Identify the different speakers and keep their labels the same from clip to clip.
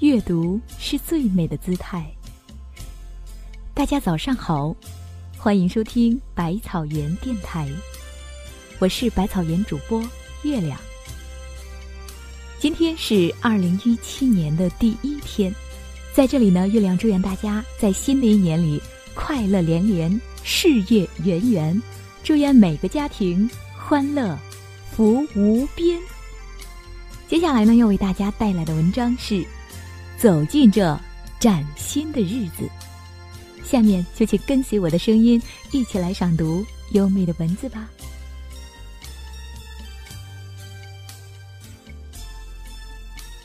Speaker 1: 阅读是最美的姿态。大家早上好，欢迎收听百草园电台，我是百草园主播月亮。今天是二零一七年的第一天，在这里呢，月亮祝愿大家在新的一年里快乐连连，事业圆圆，祝愿每个家庭欢乐福无边。接下来呢，要为大家带来的文章是。走进这崭新的日子，下面就请跟随我的声音，一起来赏读优美的文字吧。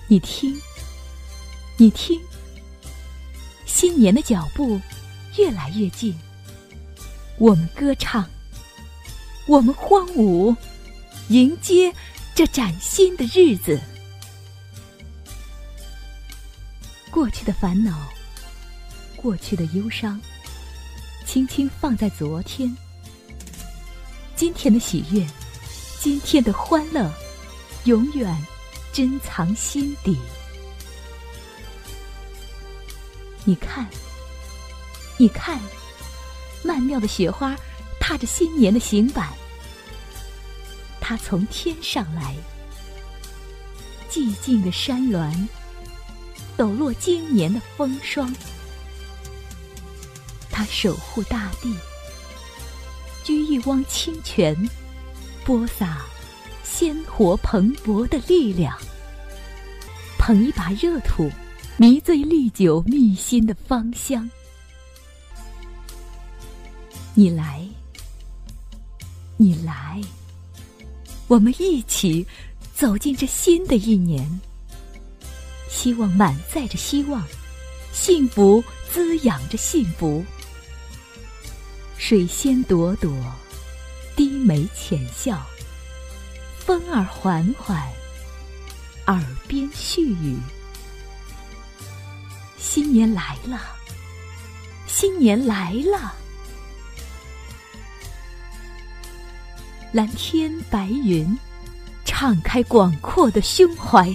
Speaker 1: 你听，你听，新年的脚步越来越近，我们歌唱，我们欢舞，迎接这崭新的日子。过去的烦恼，过去的忧伤，轻轻放在昨天。今天的喜悦，今天的欢乐，永远珍藏心底。你看，你看，曼妙的雪花踏着新年的行板，它从天上来，寂静的山峦。抖落今年的风霜，他守护大地，掬一汪清泉，播撒鲜活蓬勃的力量，捧一把热土，迷醉历久蜜心的芳香。你来，你来，我们一起走进这新的一年。希望满载着希望，幸福滋养着幸福。水仙朵朵，低眉浅笑，风儿缓缓，耳边絮语。新年来了，新年来了。蓝天白云，敞开广阔的胸怀。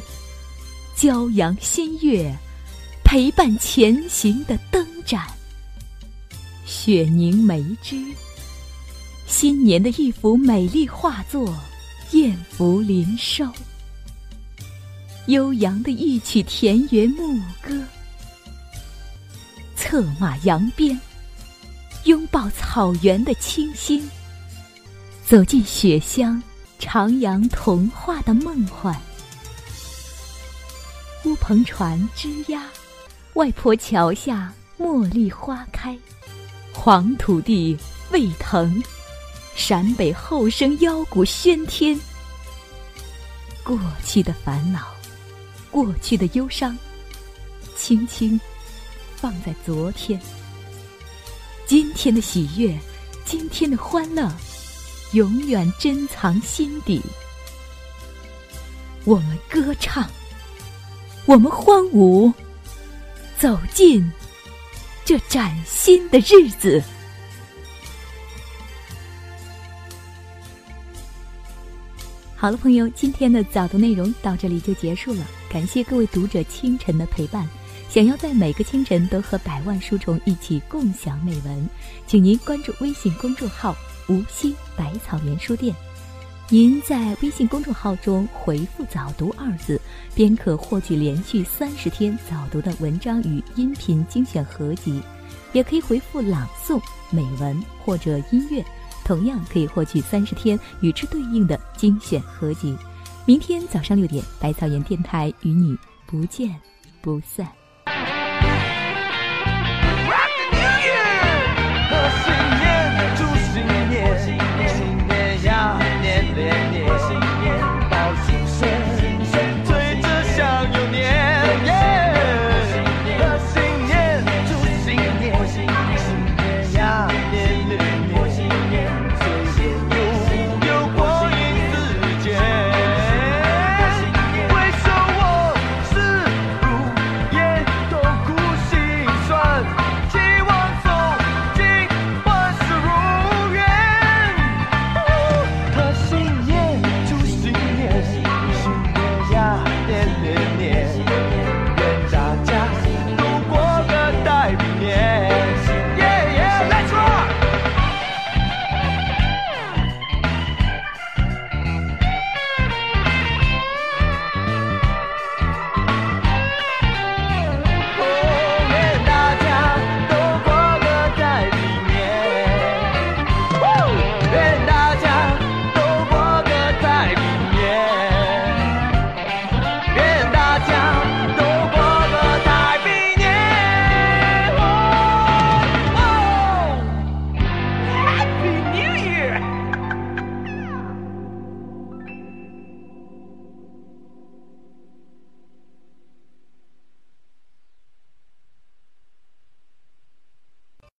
Speaker 1: 骄阳新月，陪伴前行的灯盏。雪凝梅枝，新年的一幅美丽画作，艳福临收。悠扬的一曲田园牧歌，策马扬鞭，拥抱草原的清新，走进雪乡，徜徉童话的梦幻。乌篷船枝桠，外婆桥下茉莉花开，黄土地沸腾，陕北后生腰鼓喧天。过去的烦恼，过去的忧伤，轻轻放在昨天。今天的喜悦，今天的欢乐，永远珍藏心底。我们歌唱。我们欢舞，走进这崭新的日子。好了，朋友，今天的早读内容到这里就结束了。感谢各位读者清晨的陪伴。想要在每个清晨都和百万书虫一起共享美文，请您关注微信公众号“无锡百草园书店”。您在微信公众号中回复“早读”二字，便可获取连续三十天早读的文章与音频精选合集；也可以回复“朗诵”美文或者音乐，同样可以获取三十天与之对应的精选合集。明天早上六点，百草园电台与你不见不散。